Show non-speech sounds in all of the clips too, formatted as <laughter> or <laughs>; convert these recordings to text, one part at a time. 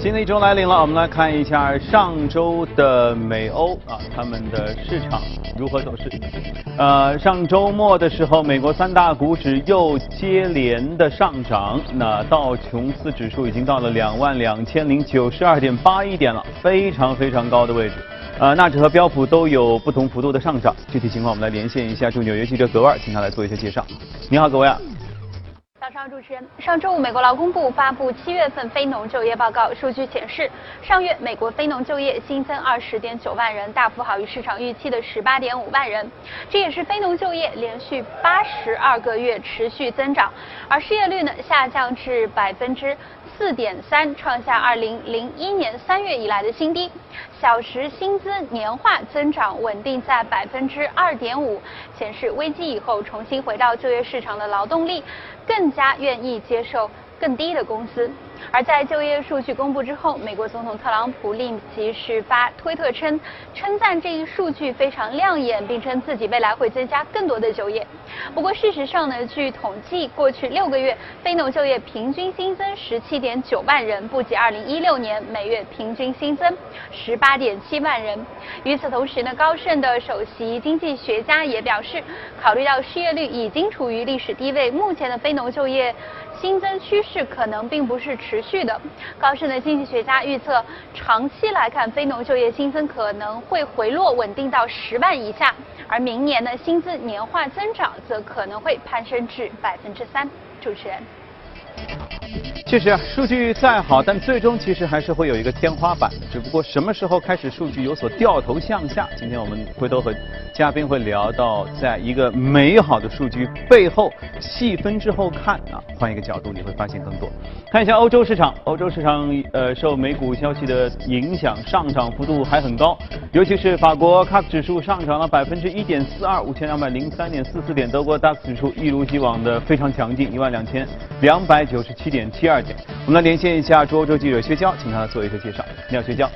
新的一周来临了，我们来看一下上周的美欧啊，他们的市场如何走势。呃，上周末的时候，美国三大股指又接连的上涨，那道琼斯指数已经到了两万两千零九十二点八一点了，非常非常高的位置。呃，纳指和标普都有不同幅度的上涨，具体情况我们来连线一下驻纽约记者葛万，请他来做一些介绍。你好，葛万。早上，主持人。上周五，美国劳工部发布七月份非农就业报告，数据显示，上月美国非农就业新增二十点九万人，大幅好于市场预期的十八点五万人，这也是非农就业连续八十二个月持续增长，而失业率呢下降至百分之。四点三，创下二零零一年三月以来的新低。小时薪资年化增长稳定在百分之二点五，显示危机以后重新回到就业市场的劳动力更加愿意接受更低的工资。而在就业数据公布之后，美国总统特朗普立即是发推特称，称赞这一数据非常亮眼，并称自己未来会增加更多的就业。不过事实上呢，据统计，过去六个月非农就业平均新增十七点九万人，不及二零一六年每月平均新增十八点七万人。与此同时呢，高盛的首席经济学家也表示，考虑到失业率已经处于历史低位，目前的非农就业。新增趋势可能并不是持续的。高盛的经济学家预测，长期来看，非农就业新增可能会回落，稳定到十万以下。而明年的，薪资年化增长则可能会攀升至百分之三。主持人。确实啊，数据再好，但最终其实还是会有一个天花板。只不过什么时候开始数据有所掉头向下？今天我们回头和嘉宾会聊到，在一个美好的数据背后，细分之后看啊，换一个角度你会发现更多。看一下欧洲市场，欧洲市场呃受美股消息的影响，上涨幅度还很高，尤其是法国 CAC 指数上涨了百分之一点四二，五千两百零三点四四点；德国 DAX 指数一如既往的非常强劲，一万两千两百九十七点七二点。我们来连线一下驻欧洲记者薛娇，请他做一个介绍。你好，薛娇。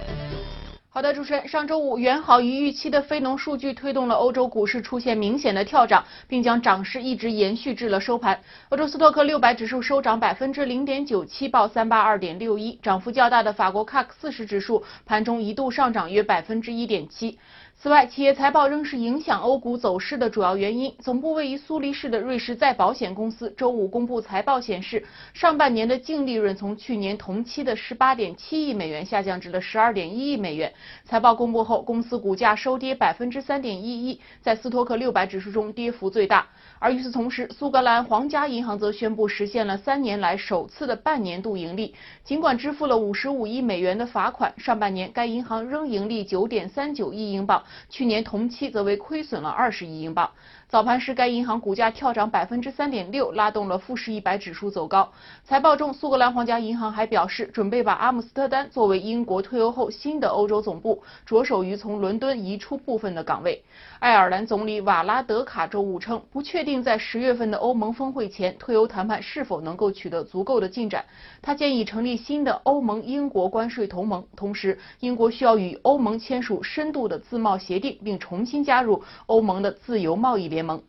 好的，主持人，上周五远好于预期的非农数据推动了欧洲股市出现明显的跳涨，并将涨势一直延续至了收盘。欧洲斯托克六百指数收涨百分之零点九七，报三八二点六一。涨幅较大的法国 CAC 四十指数盘中一度上涨约百分之一点七。此外，企业财报仍是影响欧股走势的主要原因。总部位于苏黎世的瑞士再保险公司周五公布财报显示，上半年的净利润从去年同期的十八点七亿美元下降至了十二点一亿美元。财报公布后，公司股价收跌百分之三点一一在斯托克六百指数中跌幅最大。而与此同时，苏格兰皇家银行则宣布实现了三年来首次的半年度盈利。尽管支付了五十五亿美元的罚款，上半年该银行仍盈利九点三九亿英镑，去年同期则为亏损了二十亿英镑。早盘时，该银行股价跳涨百分之三点六，拉动了富时一百指数走高。财报中，苏格兰皇家银行还表示，准备把阿姆斯特丹作为英国退欧后新的欧洲总部，着手于从伦敦移出部分的岗位。爱尔兰总理瓦拉德卡周五称，不确定在十月份的欧盟峰会前，退欧谈判是否能够取得足够的进展。他建议成立新的欧盟英国关税同盟，同时英国需要与欧盟签署深度的自贸协定，并重新加入欧盟的自由贸易联。联盟，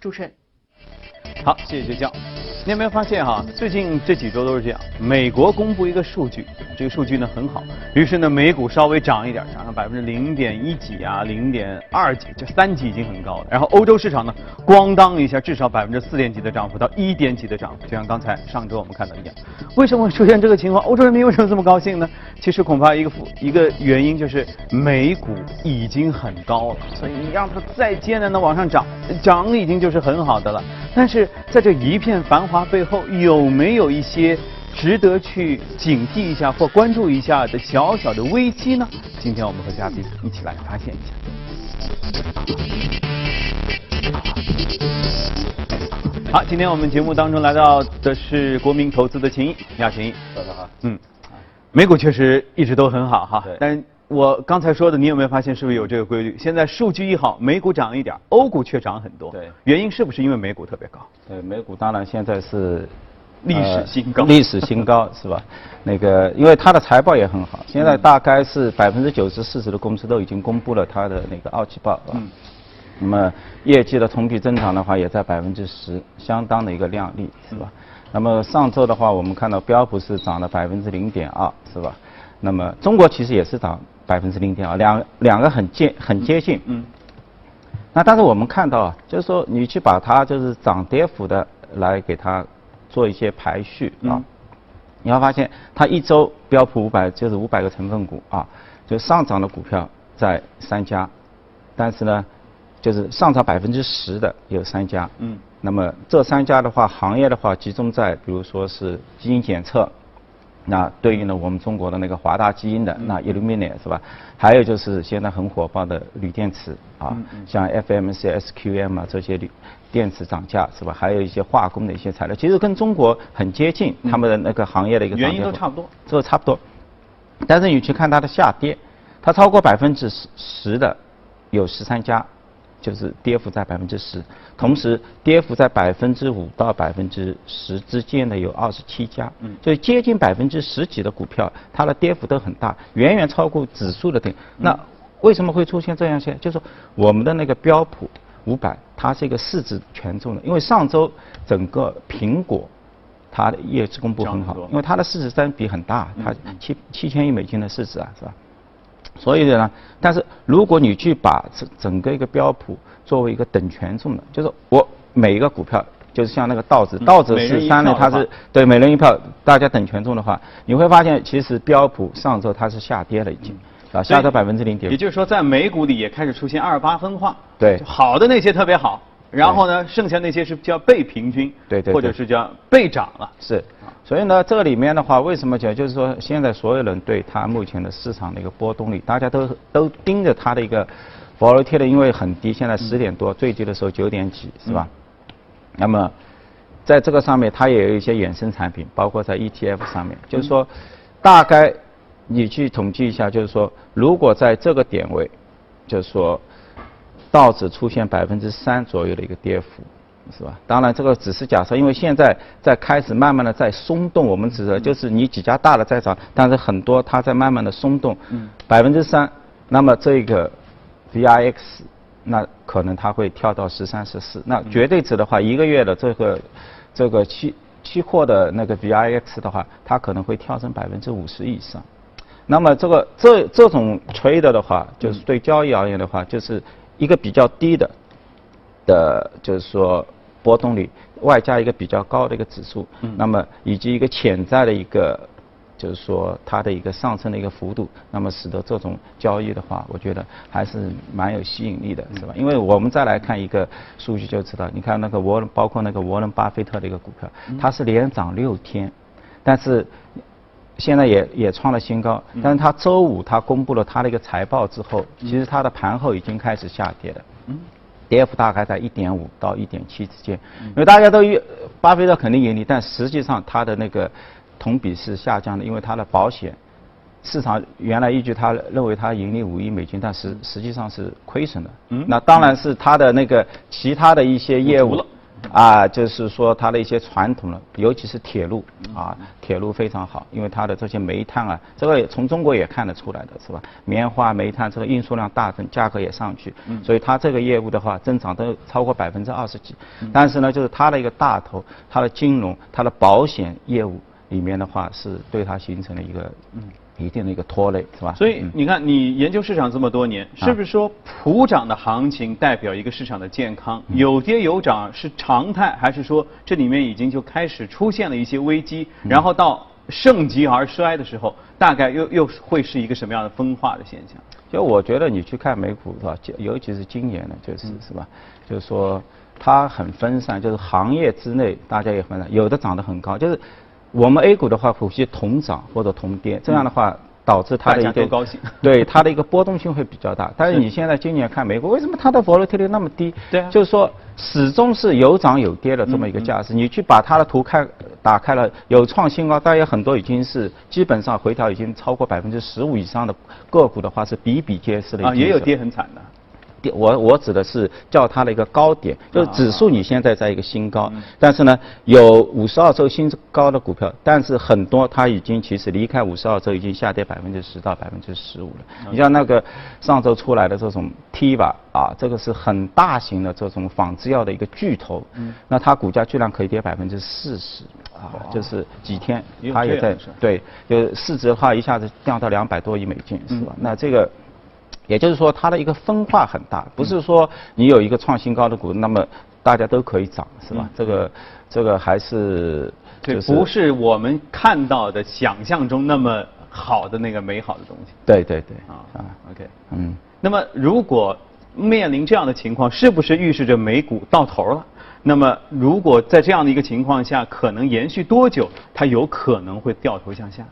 主持人，好，谢谢薛娇。你有没有发现哈？最近这几周都是这样。美国公布一个数据，这个数据呢很好，于是呢美股稍微涨一点，涨了百分之零点一几啊，零点二几，这三级已经很高了。然后欧洲市场呢，咣当一下，至少百分之四点几的涨幅到一点几的涨幅，就像刚才上周我们看到一样。为什么会出现这个情况？欧洲人民为什么这么高兴呢？其实恐怕一个一个原因就是美股已经很高了，所以你让它再艰难的往上涨，涨已经就是很好的了。但是在这一片繁华背后，有没有一些值得去警惕一下或关注一下的小小的危机呢？今天我们和嘉宾一起来发现一下。好，今天我们节目当中来到的是国民投资的秦毅，你好，秦毅。早上好。嗯，美股确实一直都很好哈，但我刚才说的，你有没有发现是不是有这个规律？现在数据一好，美股涨一点，欧股却涨很多。对，原因是不是因为美股特别高？对，美股当然现在是历史新高，历史新高是吧？<laughs> 那个，因为它的财报也很好，现在大概是百分之九十四十的公司都已经公布了它的那个二季报啊。嗯。那么业绩的同比增长的话，也在百分之十，相当的一个靓丽，是吧？那么上周的话，我们看到标普是涨了百分之零点二，是吧？那么中国其实也是涨百分之零点二，两两个很接很接近。嗯。那但是我们看到啊，就是说你去把它就是涨跌幅的来给它做一些排序啊，你会发现它一周标普五百就是五百个成分股啊，就上涨的股票在三家，但是呢，就是上涨百分之十的有三家。嗯。那么这三家的话，行业的话集中在，比如说是基因检测，那对应了我们中国的那个华大基因的那 Illumina 是吧？还有就是现在很火爆的锂电池啊，像 FMC、SQM 啊这些锂电池涨价是吧？还有一些化工的一些材料，其实跟中国很接近，他们的那个行业的一个原因都差不多，这个差不多。但是你去看它的下跌，它超过百分之十十的有十三家。就是跌幅在百分之十，同时跌幅在百分之五到百分之十之间的有二十七家，嗯，所以接近百分之十几的股票，它的跌幅都很大，远远超过指数的跌。那为什么会出现这样现象？就是我们的那个标普五百，它是一个市值权重的，因为上周整个苹果它的业绩公布很好，因为它的市值占比很大，它七七千亿美金的市值啊，是吧？所以呢，但是如果你去把整整个一个标普作为一个等权重的，就是我每一个股票，就是像那个道指，道指是三类，它是对每人一票，大家等权重的话，你会发现其实标普上周它是下跌了已经，啊，下跌百分之零点。也就是说，在美股里也开始出现二八分化，对，好的那些特别好，然后呢，剩下那些是叫被平均，对对，或者是叫被涨了，是。所以呢，这里面的话，为什么讲？就是说，现在所有人对它目前的市场的一个波动率，大家都都盯着它的一个 volatility，因为很低，现在十点多，最低的时候九点几，是吧？那么，在这个上面，它也有一些衍生产品，包括在 ETF 上面，就是说，大概你去统计一下，就是说，如果在这个点位，就是说，道指出现百分之三左右的一个跌幅。是吧？当然，这个只是假设，因为现在在开始慢慢的在松动。我们指的就是你几家大的在涨，但是很多它在慢慢的松动。嗯。百分之三，那么这个 VIX，那可能它会跳到十三、十四。那绝对值的话，一个月的这个这个期期货的那个 VIX 的话，它可能会跳升百分之五十以上。那么这个这这种 trade 的话，就是对交易而言的话，就是一个比较低的的，就是说。波动率外加一个比较高的一个指数，那么以及一个潜在的一个，就是说它的一个上升的一个幅度，那么使得这种交易的话，我觉得还是蛮有吸引力的，是吧？因为我们再来看一个数据就知道，你看那个沃伦，包括那个沃伦巴菲特的一个股票，它是连涨六天，但是现在也也创了新高，但是它周五它公布了它的一个财报之后，其实它的盘后已经开始下跌了。跌幅大概在一点五到一点七之间，因为大家都预巴菲特肯定盈利，但实际上它的那个同比是下降的，因为它的保险市场原来依据他认为它盈利五亿美金，但实实际上是亏损的。嗯，那当然是它的那个其他的一些业务。啊，就是说它的一些传统的，尤其是铁路啊，铁路非常好，因为它的这些煤炭啊，这个从中国也看得出来的是吧？棉花、煤炭这个运输量大增，价格也上去，所以它这个业务的话，增长都超过百分之二十几。但是呢，就是它的一个大头，它的金融、它的保险业务里面的话，是对它形成了一个嗯。一定的一个拖累，是吧？所以你看，你研究市场这么多年，是不是说普涨的行情代表一个市场的健康？有跌有涨是常态，还是说这里面已经就开始出现了一些危机？然后到盛极而衰的时候，大概又又会是一个什么样的分化的现象？就我觉得你去看美股是吧？尤其是今年呢，就是是吧？就是说它很分散，就是行业之内大家也分散，有的涨得很高，就是。我们 A 股的话，股息同涨或者同跌，这样的话导致它的一个 <laughs> 对它的一个波动性会比较大。但是你现在今年看美股，为什么它的 volatility 那么低？对啊，就是说始终是有涨有跌的这么一个架势。你去把它的图看打开了，有创新高，但有很多已经是基本上回调已经超过百分之十五以上的个股的话，是比比皆是的。啊，也有跌很惨的。我我指的是叫它的一个高点，就是指数你现在在一个新高，但是呢有五十二周新高的股票，但是很多它已经其实离开五十二周已经下跌百分之十到百分之十五了。你像那个上周出来的这种 T 吧啊，这个是很大型的这种仿制药的一个巨头，那它股价居然可以跌百分之四十。啊，就是几天它也在对，就市值的话一下子降到两百多亿美金，是吧？嗯那这个。也就是说，它的一个分化很大，不是说你有一个创新高的股，那么大家都可以涨，是吧？嗯这个这个还是对，就是不是我们看到的、想象中那么好的那个美好的东西对对对啊啊，OK，嗯。那么如果面临这样的情况，是不是预示着美股到头了？那么如果在这样的一个情况下，可能延续多久，它有可能会掉头向下？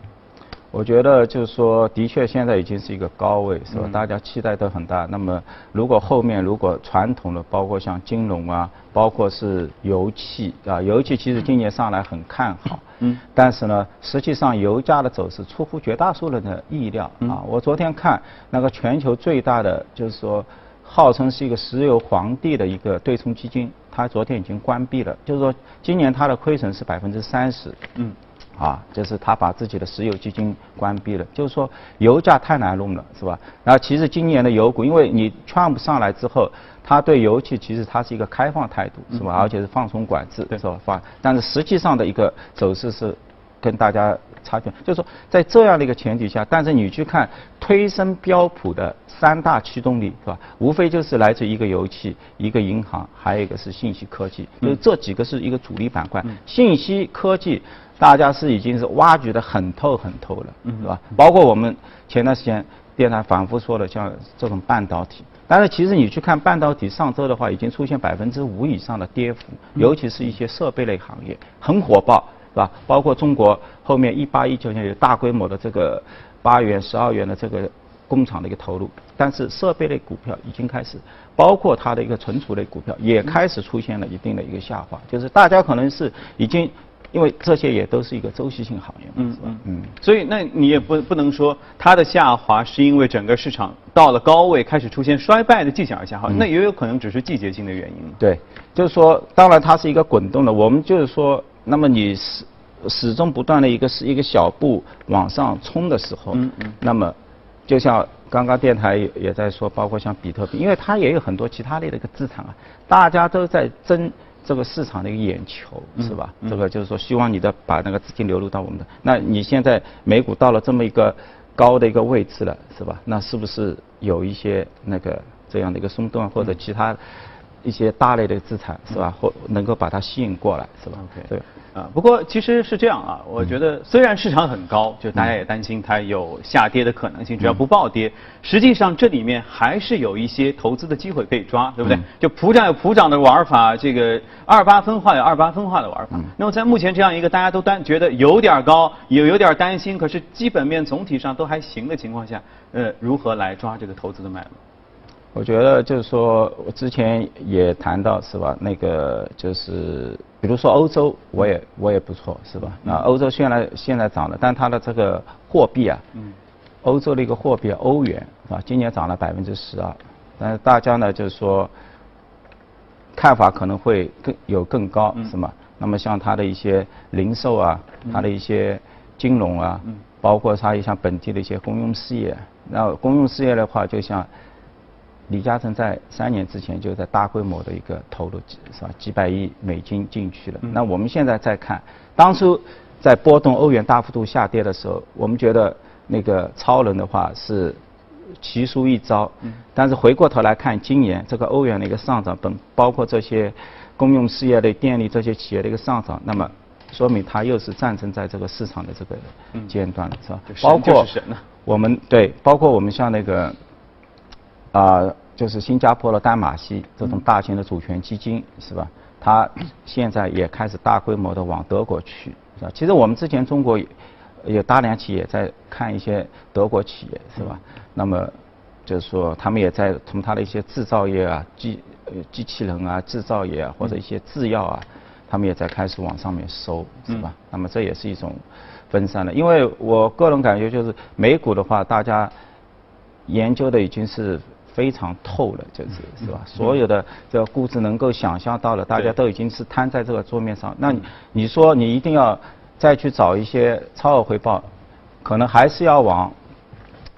我觉得就是说，的确现在已经是一个高位，是吧？嗯大家期待都很大。那么，如果后面如果传统的，包括像金融啊，包括是油气啊，油气其实今年上来很看好。嗯。但是呢，实际上油价的走势出乎绝大多数人的意料嗯啊。我昨天看那个全球最大的，就是说，号称是一个石油皇帝的一个对冲基金，它昨天已经关闭了，就是说今年它的亏损是百分之三十。嗯。啊，就是他把自己的石油基金关闭了，就是说油价太难弄了，是吧？然后其实今年的油股，因为你 Trump 上来之后，他对油气其实他是一个开放态度，是吧？而且是放松管制，是吧？放，但是实际上的一个走势是跟大家差距，就是说在这样的一个前提下，但是你去看推升标普的三大驱动力，是吧？无非就是来自一个油气，一个银行，还有一个是信息科技，就是这几个是一个主力板块。信息科技。大家是已经是挖掘的很透很透了，嗯是吧？包括我们前段时间电台反复说的，像这种半导体。但是其实你去看半导体上周的话，已经出现百分之五以上的跌幅，尤其是一些设备类行业很火爆，是吧？包括中国后面一八一九年有大规模的这个八元、十二元的这个工厂的一个投入，但是设备类股票已经开始，包括它的一个存储类股票也开始出现了一定的一个下滑，就是大家可能是已经。因为这些也都是一个周期性行业嘛，是吧？嗯。所以，那你也不不能说它的下滑是因为整个市场到了高位开始出现衰败的迹象而下滑，那也有可能只是季节性的原因。对，就是说，当然它是一个滚动的，我们就是说，那么你始始终不断的一个是一个小步往上冲的时候，嗯嗯那么就像刚刚电台也也在说，包括像比特币，因为它也有很多其他类的一个资产啊，大家都在争。这个市场的一个眼球是吧？这个就是说，希望你的把那个资金流入到我们的。那你现在美股到了这么一个高的一个位置了，是吧？那是不是有一些那个这样的一个松动或者其他一些大类的资产是吧？或能够把它吸引过来是吧对。啊，不过其实是这样啊，我觉得虽然市场很高，就大家也担心它有下跌的可能性，只要不暴跌，实际上这里面还是有一些投资的机会可以抓，对不对？就普涨有普涨的玩法，这个二八分化有二八分化的玩法。那么在目前这样一个大家都担觉得有点高，有有点担心，可是基本面总体上都还行的情况下，呃，如何来抓这个投资的脉络？我觉得就是说，我之前也谈到是吧？那个就是，比如说欧洲，我也我也不错是吧？那欧洲现在现在涨了，但它的这个货币啊，嗯，欧洲的一个货币欧元是吧？今年涨了百分之十二，但是大家呢就是说，看法可能会更有更高是吗？那么像它的一些零售啊，它的一些金融啊，包括它一像本地的一些公用事业，那公用事业的话，就像。李嘉诚在三年之前就在大规模的一个投入，是吧？几百亿美金进去了。那我们现在再看，当初在波动欧元大幅度下跌的时候，我们觉得那个超人的话是奇书一招。但是回过头来看，今年这个欧元的一个上涨，本包括这些公用事业类、电力这些企业的一个上涨，那么说明它又是战争在这个市场的这个阶段了，是吧？包括我们对，包括我们像那个。啊，就是新加坡的丹马锡这种大型的主权基金是吧？它现在也开始大规模的往德国去，是吧？其实我们之前中国有大量企业在看一些德国企业是吧？那么就是说他们也在从它的一些制造业啊、机呃机器人啊、制造业啊或者一些制药啊，他们也在开始往上面收是吧？那么这也是一种分散的，因为我个人感觉就是美股的话，大家研究的已经是。非常透了，就是是吧？所有的这个估值能够想象到了，大家都已经是摊在这个桌面上。那你你说你一定要再去找一些超额回报，可能还是要往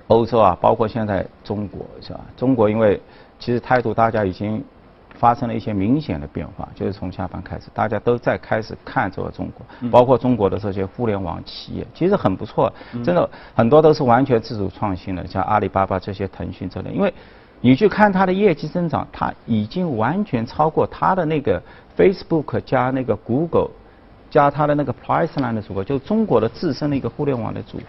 欧洲啊，包括现在中国是吧？中国因为其实态度大家已经发生了一些明显的变化，就是从下半开始，大家都在开始看这个中国，包括中国的这些互联网企业，其实很不错，真的很多都是完全自主创新的，像阿里巴巴这些、腾讯这类，因为你去看它的业绩增长，它已经完全超过它的那个 Facebook 加那个 Google 加它的那个 Priceline 的组合，就是中国的自身的一个互联网的组合，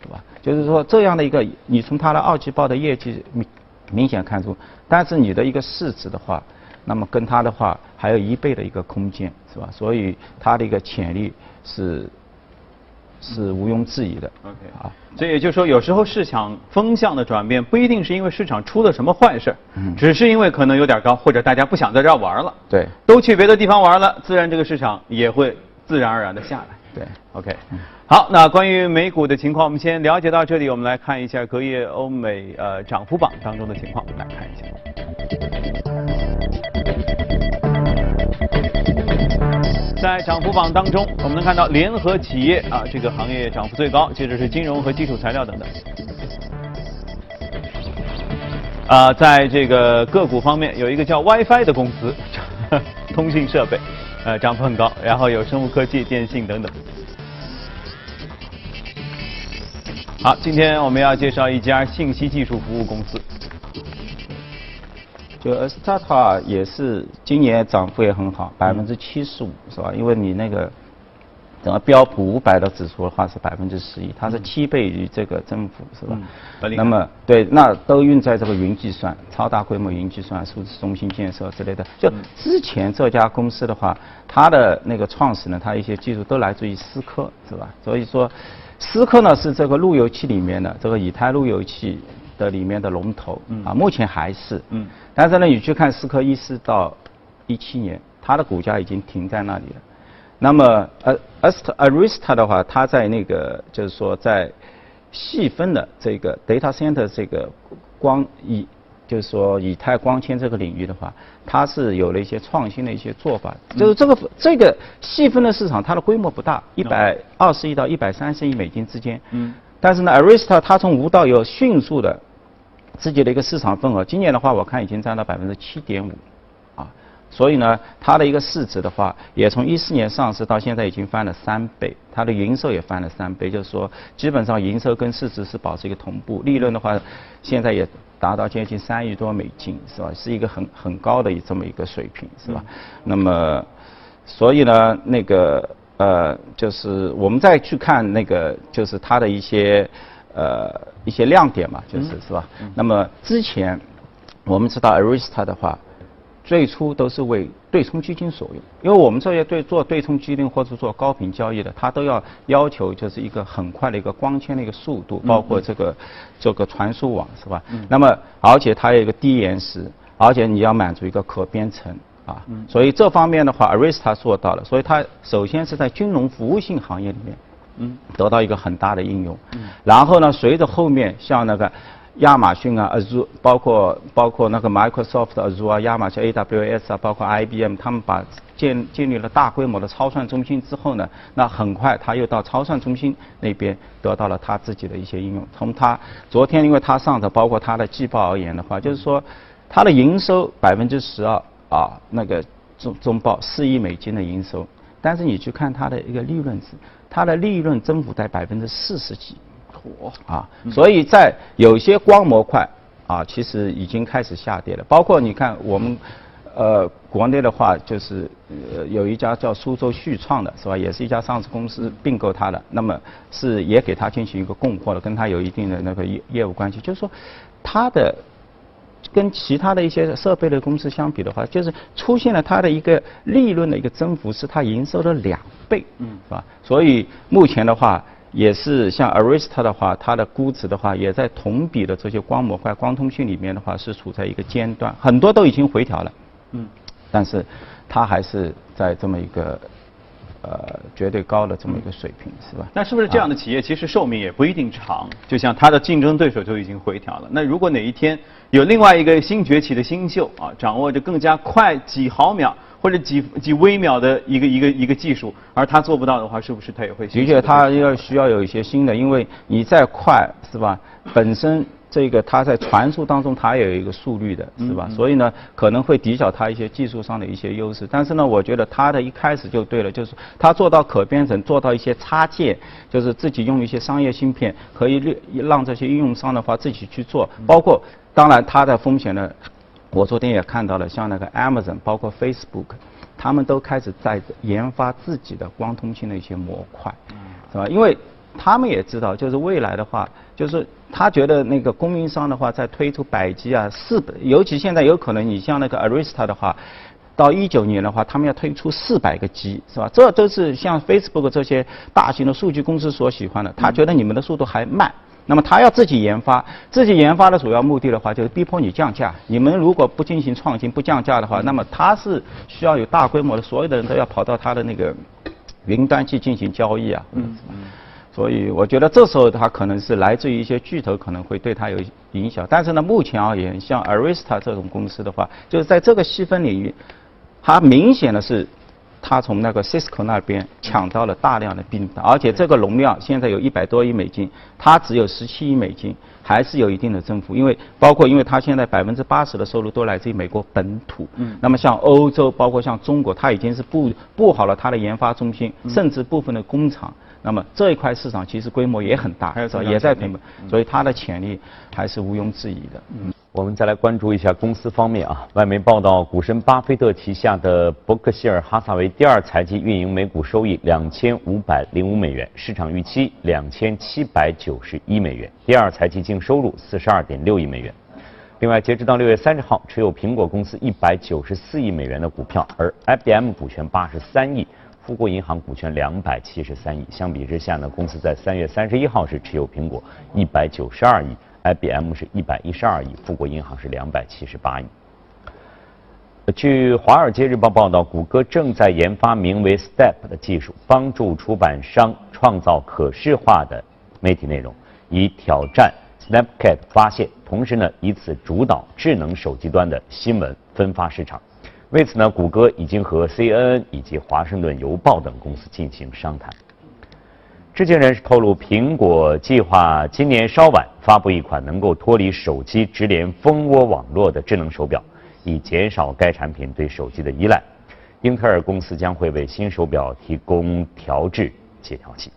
对吧？就是说这样的一个，你从它的二季报的业绩明明显看出，但是你的一个市值的话。那么跟它的话还有一倍的一个空间，是吧？所以它的一个潜力是是毋庸置疑的。OK，好，所以也就是说，有时候市场风向的转变不一定是因为市场出了什么坏事，嗯，只是因为可能有点高，或者大家不想在这儿玩了，对，都去别的地方玩了，自然这个市场也会自然而然的下来。对，OK，好，那关于美股的情况，我们先了解到这里，我们来看一下隔夜欧美呃涨幅榜当中的情况，来看一下。在涨幅榜当中，我们能看到联合企业啊这个行业涨幅最高，接着是金融和基础材料等等。啊，在这个个股方面，有一个叫 WiFi 的公司，<laughs> 通信设备，呃，涨幅很高。然后有生物科技、电信等等。好，今天我们要介绍一家信息技术服务公司。就 Astata 也是今年涨幅也很好，百分之七十五是吧？因为你那个整个标普五百的指数的话是百分之十一，它是七倍于这个增幅是吧？那么对，那都用在这个云计算、超大规模云计算、数字中心建设之类的。就之前这家公司的话，它的那个创始人，它一些技术都来自于思科是吧？所以说，思科呢是这个路由器里面的这个以太路由器。的里面的龙头啊，目前还是，嗯，但是呢，你去看思科一四到一七年，它的股价已经停在那里了。那么，呃，Ast Arista 的话，它在那个就是说在细分的这个 data center 这个光以就是说以太光纤这个领域的话，它是有了一些创新的一些做法。就是这个这个细分的市场，它的规模不大，一百二十亿到一百三十亿美金之间。嗯。但是呢，Arista 它从无到有迅速的。自己的一个市场份额，今年的话，我看已经占到百分之七点五，啊，所以呢，它的一个市值的话，也从一四年上市到现在已经翻了三倍，它的营收也翻了三倍，就是说，基本上营收跟市值是保持一个同步，利润的话，现在也达到接近三亿多美金，是吧？是一个很很高的这么一个水平，是吧？那么，所以呢，那个呃，就是我们再去看那个，就是它的一些。呃，一些亮点嘛，就是是吧？那么之前我们知道 Arista 的话，最初都是为对冲基金所用，因为我们这些对做对冲基金或者做高频交易的，它都要要求就是一个很快的一个光纤的一个速度，包括这个这个传输网是吧？那么而且它有一个低延时，而且你要满足一个可编程啊，所以这方面的话，Arista 做到了，所以它首先是在金融服务性行业里面。嗯，得到一个很大的应用。嗯，然后呢，随着后面像那个亚马逊啊、Azure，包括包括那个 Microsoft Azure 啊、亚马逊 AWS 啊，包括 IBM，他们把建建立了大规模的超算中心之后呢，那很快他又到超算中心那边得到了他自己的一些应用。从他昨天，因为他上的包括他的季报而言的话，就是说他的营收百分之十二啊，那个中中报四亿美金的营收，但是你去看它的一个利润值。它的利润增幅在百分之四十几，嚯啊！所以在有些光模块啊，其实已经开始下跌了。包括你看我们呃国内的话，就是呃有一家叫苏州旭创的是吧？也是一家上市公司并购它的，那么是也给它进行一个供货的，跟它有一定的那个业业务关系。就是说它的。跟其他的一些设备的公司相比的话，就是出现了它的一个利润的一个增幅是它营收的两倍，嗯，是吧？所以目前的话，也是像 Arista 的话，它的估值的话，也在同比的这些光模块、光通讯里面的话，是处在一个尖端，很多都已经回调了，嗯，但是它还是在这么一个。呃，绝对高的这么一个水平，是吧？那是不是这样的企业其实寿命也不一定长？就像它的竞争对手就已经回调了。那如果哪一天有另外一个新崛起的新秀啊，掌握着更加快几毫秒或者几几微秒的一个一个一个技术，而他做不到的话，是不是他也会？的确，他要需要有一些新的，因为你再快，是吧？本身。这个它在传输当中它也有一个速率的，是吧？所以呢，可能会抵消它一些技术上的一些优势。但是呢，我觉得它的一开始就对了，就是它做到可编程，做到一些插件，就是自己用一些商业芯片，可以让这些应用商的话自己去做。包括，当然它的风险呢，我昨天也看到了，像那个 Amazon，包括 Facebook，他们都开始在研发自己的光通信的一些模块，是吧？因为他们也知道，就是未来的话，就是他觉得那个供应商的话，在推出百 G 啊，四百，尤其现在有可能你像那个 Arista 的话，到一九年的话，他们要推出四百个 G，是吧？这都是像 Facebook 这些大型的数据公司所喜欢的。他觉得你们的速度还慢，那么他要自己研发，自己研发的主要目的的话，就是逼迫你降价。你们如果不进行创新、不降价的话，那么他是需要有大规模的，所有的人都要跑到他的那个云端去进行交易啊。嗯嗯。所以我觉得这时候它可能是来自于一些巨头可能会对它有影响，但是呢，目前而言，像 Arista 这种公司的话，就是在这个细分领域，它明显的是，它从那个 Cisco 那边抢到了大量的订单，而且这个容量现在有一百多亿美金，它只有十七亿美金，还是有一定的增幅，因为包括因为它现在百分之八十的收入都来自于美国本土，嗯，那么像欧洲，包括像中国，它已经是布布好了它的研发中心，甚至部分的工厂。那么这一块市场其实规模也很大，也在培养，所以它的潜力还是毋庸置疑的。嗯，我们再来关注一下公司方面啊。外媒报道，股神巴菲特旗下的伯克希尔哈萨韦第二财季运营每股收益两千五百零五美元，市场预期两千七百九十一美元，第二财季净收入四十二点六亿美元。另外，截止到六月三十号，持有苹果公司一百九十四亿美元的股票，而 IBM 股权八十三亿。富国银行股权两百七十三亿，相比之下呢，公司在三月三十一号是持有苹果一百九十二亿，IBM 是一百一十二亿，富国银行是两百七十八亿。据《华尔街日报》报道，谷歌正在研发名为 Step 的技术，帮助出版商创造可视化的媒体内容，以挑战 Snapchat 发现，同时呢，以此主导智能手机端的新闻分发市场。为此呢，谷歌已经和 CNN 以及华盛顿邮报等公司进行商谈。知情人士透露，苹果计划今年稍晚发布一款能够脱离手机直连蜂窝网络的智能手表，以减少该产品对手机的依赖。英特尔公司将会为新手表提供调制解调器。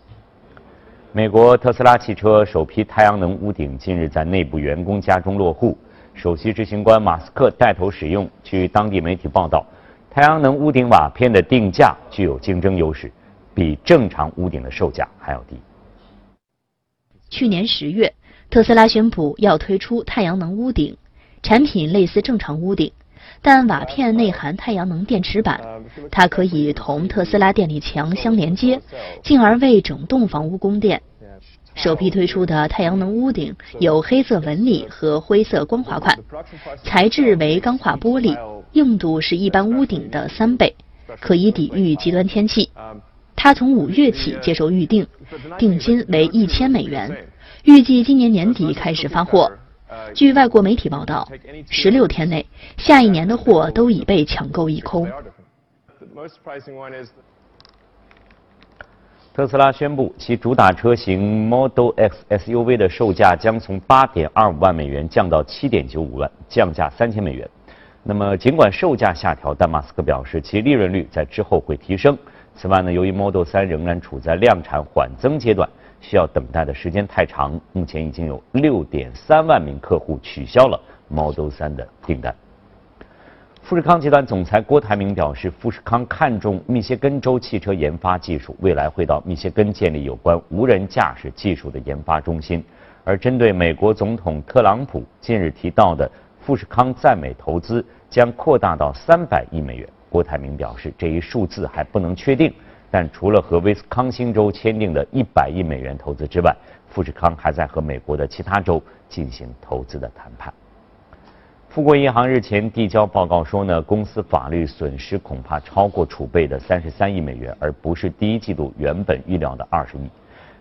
美国特斯拉汽车首批太阳能屋顶近日在内部员工家中落户。首席执行官马斯克带头使用。据当地媒体报道，太阳能屋顶瓦片的定价具有竞争优势，比正常屋顶的售价还要低。去年十月，特斯拉宣布要推出太阳能屋顶，产品类似正常屋顶，但瓦片内含太阳能电池板，它可以同特斯拉电力墙相连接，进而为整栋房屋供电。首批推出的太阳能屋顶有黑色纹理和灰色光滑款，材质为钢化玻璃，硬度是一般屋顶的三倍，可以抵御极端天气。它从五月起接受预定，定金为一千美元，预计今年年底开始发货。据外国媒体报道，十六天内，下一年的货都已被抢购一空。特斯拉宣布，其主打车型 Model X SUV 的售价将从8.25万美元降到7.95万，降价三千美元。那么，尽管售价下调，但马斯克表示其利润率在之后会提升。此外呢，由于 Model 3仍然处在量产缓增阶段，需要等待的时间太长，目前已经有6.3万名客户取消了 Model 3的订单。富士康集团总裁郭台铭表示，富士康看重密歇根州汽车研发技术，未来会到密歇根建立有关无人驾驶技术的研发中心。而针对美国总统特朗普近日提到的富士康在美投资将扩大到三百亿美元，郭台铭表示，这一数字还不能确定。但除了和威斯康星州签订的一百亿美元投资之外，富士康还在和美国的其他州进行投资的谈判。富国银行日前递交报告说呢，公司法律损失恐怕超过储备的三十三亿美元，而不是第一季度原本预料的二十亿。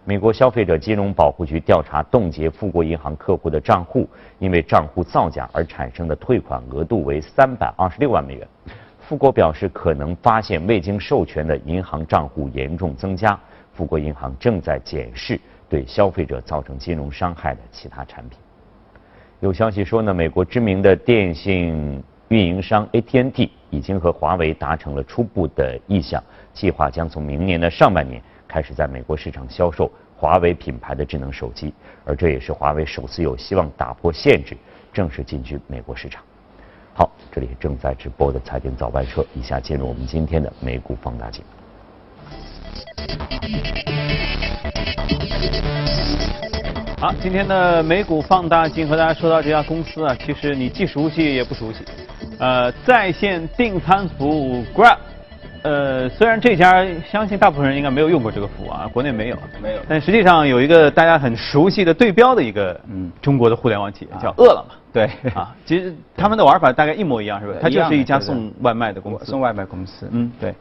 美国消费者金融保护局调查冻结富国银行客户的账户，因为账户造假而产生的退款额度为三百二十六万美元。富国表示，可能发现未经授权的银行账户严重增加。富国银行正在检视对消费者造成金融伤害的其他产品。有消息说呢，美国知名的电信运营商 AT&T 已经和华为达成了初步的意向，计划将从明年的上半年开始在美国市场销售华为品牌的智能手机，而这也是华为首次有希望打破限制，正式进军美国市场。好，这里正在直播的财经早班车，以下进入我们今天的美股放大镜。好，今天的美股放大镜和大家说到这家公司啊，其实你既熟悉也不熟悉。呃，在线订餐服务 Grab，呃，虽然这家相信大部分人应该没有用过这个服务啊，国内没有，没有但实际上有一个大家很熟悉的对标的一个，嗯，中国的互联网企业叫饿了么。对 <laughs> 啊，其实他们的玩法大概一模一样，是吧？它就是一家送外卖的公司。送外卖公司。嗯对。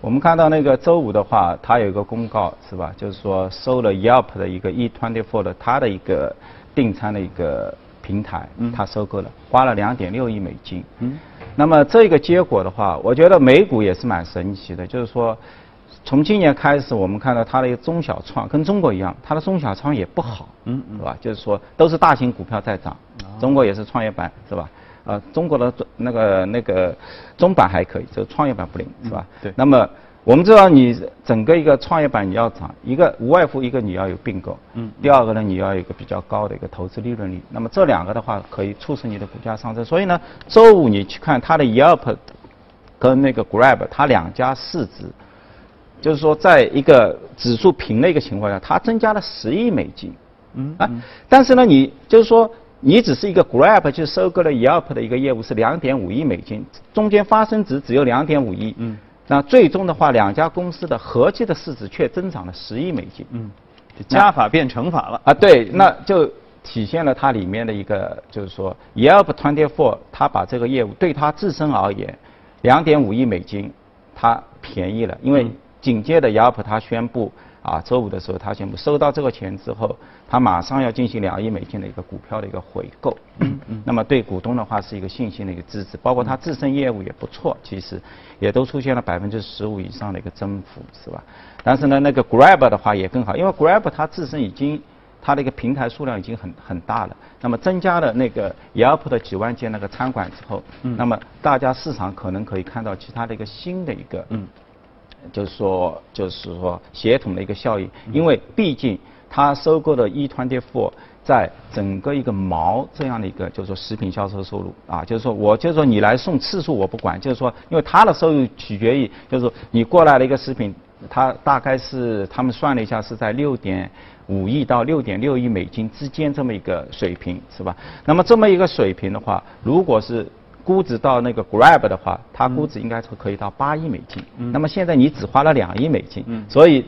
我们看到那个周五的话，它有一个公告是吧？就是说收了 Yelp 的一个 E twenty four 的它的一个订餐的一个平台，嗯它收购了，花了两点六亿美金。嗯。那么这个结果的话，我觉得美股也是蛮神奇的，就是说。从今年开始，我们看到它的一个中小创跟中国一样，它的中小创也不好，嗯嗯是吧？就是说都是大型股票在涨，中国也是创业板，是吧？呃，中国的中那个那个中板还可以，就创业板不灵，是吧？对那么我们知道，你整个一个创业板你要涨，一个无外乎一个你要有并购，嗯第二个呢你要有一个比较高的一个投资利润率。那么这两个的话，可以促使你的股价上升。所以呢，周五你去看它的 Yelp 跟那个 Grab，它两家市值。就是说，在一个指数平的一个情况下，它增加了十亿美金。嗯啊，但是呢，你就是说，你只是一个 Grab 就收购了 Yelp 的一个业务是两点五亿美金，中间发生值只有两点五亿。嗯。那最终的话，两家公司的合计的市值却增长了十亿美金。嗯，加法变乘法了。啊，对，那就体现了它里面的一个，就是说，Yelp Twenty Four，它把这个业务对它自身而言，两点五亿美金，它便宜了，因为紧接着 Yelp 它宣布啊，周五的时候他宣布收到这个钱之后，他马上要进行两亿美金的一个股票的一个回购。嗯嗯。<clears throat> 那么对股东的话是一个信心的一个支持，包括他自身业务也不错，其实也都出现了百分之十五以上的一个增幅，是吧？但是呢，那个 Grab 的话也更好，因为 Grab 它自身已经它的一个平台数量已经很很大了，那么增加了那个 Yelp 的几万间那个餐馆之后，嗯那么大家市场可能可以看到其他的一个新的一个，嗯，就是说就是说协同的一个效应，因为毕竟它收购的 E Twenty Four 在整个一个毛这样的一个就是说食品销售收入啊，就是说我就是说你来送次数我不管，就是说因为它的收入取决于就是说你过来的一个食品，它大概是他们算了一下是在六点五亿到六点六亿美金之间这么一个水平是吧？那么这么一个水平的话，如果是估值到那个 Grab 的话，它估值应该是可以到八亿美金。那么现在你只花了两亿美金，嗯所以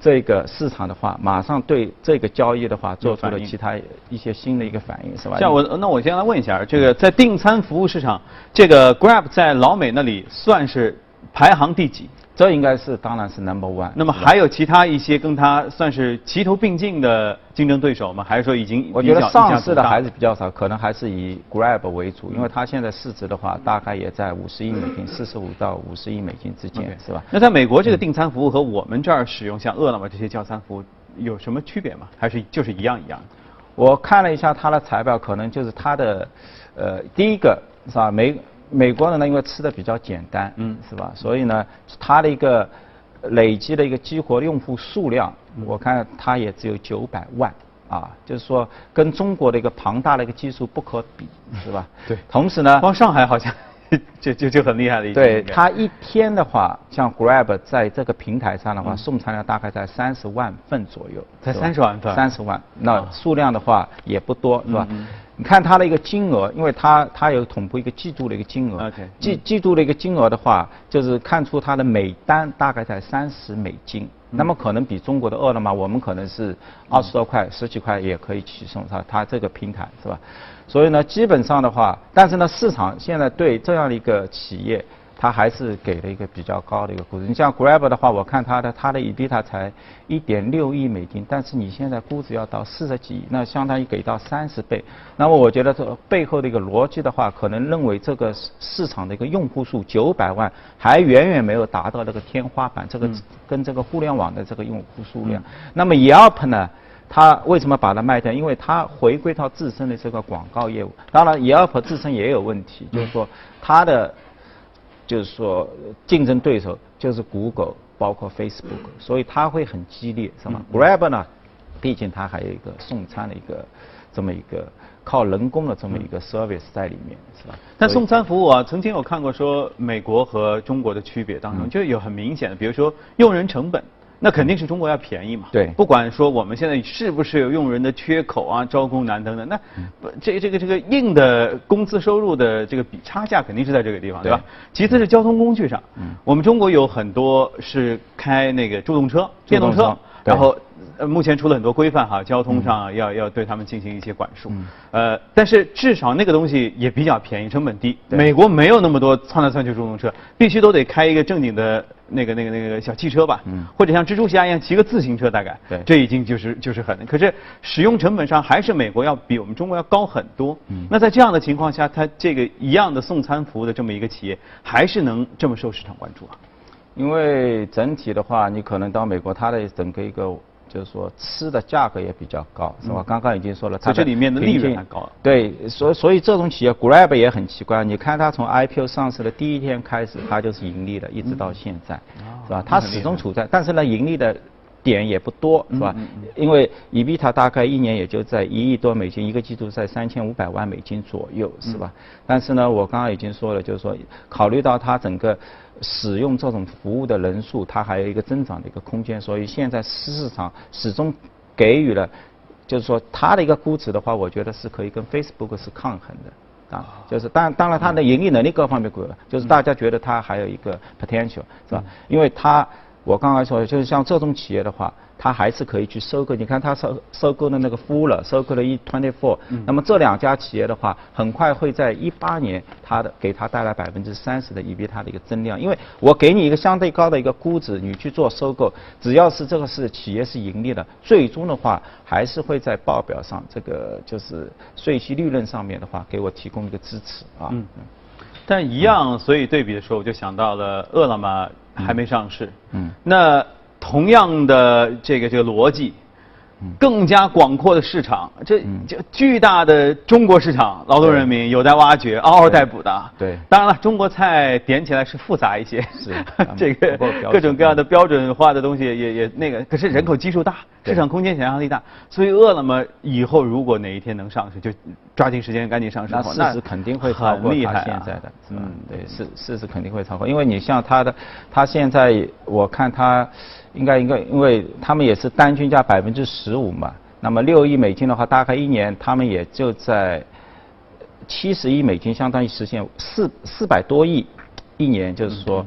这个市场的话，马上对这个交易的话做出了其他一些新的一个反应，是吧？像我，那我先来问一下，这个在订餐服务市场，这个 Grab 在老美那里算是排行第几？这应该是当然是 number one。那么还有其他一些跟它算是齐头并进的竞争对手吗？还是说已经我觉得上市的还是比较少，可能还是以 Grab 为主，因为它现在市值的话大概也在五十亿美金，四十五到五十亿美金之间是吧？那在美国这个订餐服务和我们这儿使用像饿了么这些叫餐服务有什么区别吗？还是就是一样一样？我看了一下它的财报，可能就是它的，呃，第一个是吧？美美国人呢，因为吃的比较简单，嗯。是吧？所以呢，它的一个累积的一个激活用户数量，我看它也只有九百万。啊，就是说跟中国的一个庞大的一个基数不可比，是吧？<laughs> 对。同时呢，光上海好像 <laughs> 就就就很厉害的一对它一天的话，像 Grab 在这个平台上的话，送餐量大概在三十万份左右，才三十万份。三十万，那数量的话也不多，是吧？嗯嗯？你看它的一个金额，因为它它有统计一个季度的一个金额季季度的一个金额的话，就是看出它的每单大概在三十美金。那么可能比中国的饿了么，我们可能是二十多块、十几块也可以起送它，它这个平台是吧？所以呢，基本上的话，但是呢，市场现在对这样的一个企业，它还是给了一个比较高的一个估值。你像 Grab 的话，我看它的它的 EBITDA 才一点六亿美金，但是你现在估值要到四十几亿，那相当于给到三十倍。那么我觉得这背后的一个逻辑的话，可能认为这个市场的一个用户数九百万还远远没有达到那个天花板，这个跟这个互联网的这个用户数量。那么 Yelp 呢？它为什么把它卖掉？因为它回归到自身的这个广告业务。当然 y e l p 自身也有问题，就是说它的就是说竞争对手就是 Google，包括 Facebook，所以它会很激烈，是吗？Grab 呢，毕竟它还有一个送餐的一个这么一个靠人工的这么一个 service 在里面，是吧？但送餐服务啊，曾经有看过说美国和中国的区别当中，嗯就有很明显的，比如说用人成本。那肯定是中国要便宜嘛，对。不管说我们现在是不是有用人的缺口啊、招工难等等，那这这个这个硬的工资收入的这个比差价肯定是在这个地方，对。吧？其次是交通工具上，嗯。我们中国有很多是开那个助动车、电动车然后呃目前出了很多规范哈，交通上要要对他们进行一些管束。嗯，呃，但是至少那个东西也比较便宜，成本低。对。美国没有那么多窜来窜去助动车，必须都得开一个正经的那个那个那个小汽车吧，嗯或者像蜘蛛侠一样骑个自行车，大概，对这已经就是就是很，可是使用成本上还是美国要比我们中国要高很多。嗯那在这样的情况下，它这个一样的送餐服务的这么一个企业，还是能这么受市场关注啊？因为整体的话，你可能到美国，它的整个一个就是说吃的价格也比较高，是吧？刚刚已经说了，它这里面的利润平均还高对，所以所以这种企业 Grab 也很奇怪，你看它从 IPO 上市的第一天开始，它就是盈利的，一直到现在，是吧？它始终处在，但是呢，盈利的。点也不多，是吧？因为 EBITDA 大概一年也就在一亿多美金，一个季度在三千五百万美金左右，是吧？但是呢，我刚刚已经说了，就是说，考虑到它整个使用这种服务的人数，它还有一个增长的一个空间，所以现在市场始终给予了，就是说它的一个估值的话，我觉得是可以跟 Facebook 是抗衡的。啊，就是当当然它的盈利能力各方面过了，就是大家觉得它还有一个 potential 是吧？因为它我刚才说，就是像这种企业的话，它还是可以去收购。你看它收收购的那个 Fuller，收购了 E Twenty Four，那么这两家企业的话，很快会在一八年它的给它带来百分之三十的 EBITDA 的一个增量。因为我给你一个相对高的一个估值，你去做收购，只要是这个是企业是盈利的，最终的话还是会在报表上这个就是税息利润上面的话，给我提供一个支持啊。嗯但一样，所以对比的时候，我就想到了饿了么还没上市。嗯那同样的这个这个逻辑，更加广阔的市场，这嗯。这巨大的中国市场，劳动人民有待挖掘，嗷嗷待哺的。对。当然了，中国菜点起来是复杂一些，是。<laughs> 这个各种各样的标准化的东西也也那个，可是人口基数大，市场空间想象力大，所以饿了么以后如果哪一天能上市，就抓紧时间赶紧上市。那市值肯定会超过它很厉害啊。现在的，嗯，对，市市值肯定会超过，因为你像它的，它现在我看它应该应该，因为他们也是单均价百分之十十五嘛，那么六亿美金的话，大概一年他们也就在七十亿美金，相当于实现四四百多亿一年，就是说。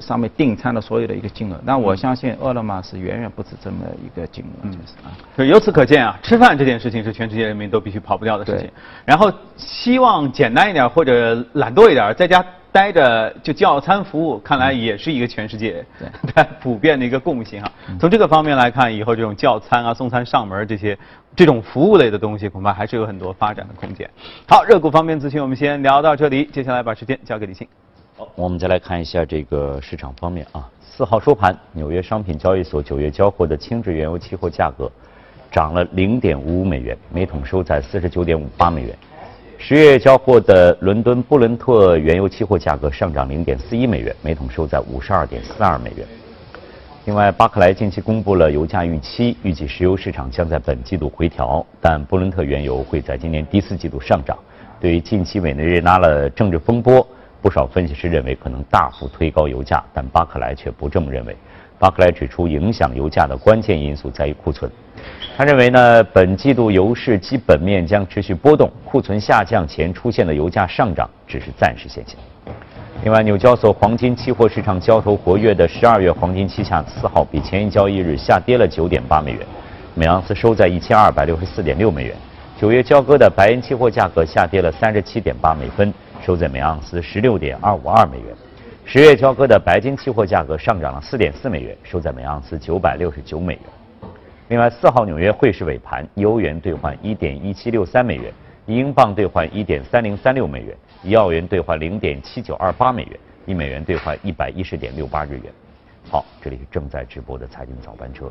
上面订餐的所有的一个金额，但我相信饿了么是远远不止这么一个金额，就是啊。就由此可见啊，吃饭这件事情是全世界人民都必须跑不掉的事情。然后希望简单一点或者懒惰一点，在家待着就叫餐服务，看来也是一个全世界对 <laughs> 普遍的一个共性哈。从这个方面来看，以后这种叫餐啊、送餐上门这些这种服务类的东西，恐怕还是有很多发展的空间。好，热股方面资讯我们先聊到这里，接下来把时间交给李欣。好，我们再来看一下这个市场方面啊。四号收盘，纽约商品交易所九月交货的轻质原油期货价格涨了零点五五美元，每桶收在四十九点五八美元。十月交货的伦敦布伦特原油期货价格上涨零点四一美元，每桶收在五十二点四二美元。另外，巴克莱近期公布了油价预期，预计石油市场将在本季度回调，但布伦特原油会在今年第四季度上涨。对于近期委内瑞拉的政治风波，不少分析师认为可能大幅推高油价，但巴克莱却不这么认为。巴克莱指出，影响油价的关键因素在于库存。他认为呢，本季度油市基本面将持续波动，库存下降前出现的油价上涨只是暂时现象。另外，纽交所黄金期货市场交投活跃的十二月黄金期价四号比前一交易日下跌了九点八美元，每盎司收在一千二百六十四点六美元。九月交割的白银期货价格下跌了三十七点八美分，收在每盎司十六点二五二美元。十月交割的白金期货价格上涨了四点四美元，收在每盎司九百六十九美元。另外，四号纽约汇市尾盘，一欧元兑换一点一七六三美元，一英镑兑换一点三零三六美元，一澳元兑换零点七九二八美元，一美元兑换一百一十点六八日元。好，这里是正在直播的财经早班车。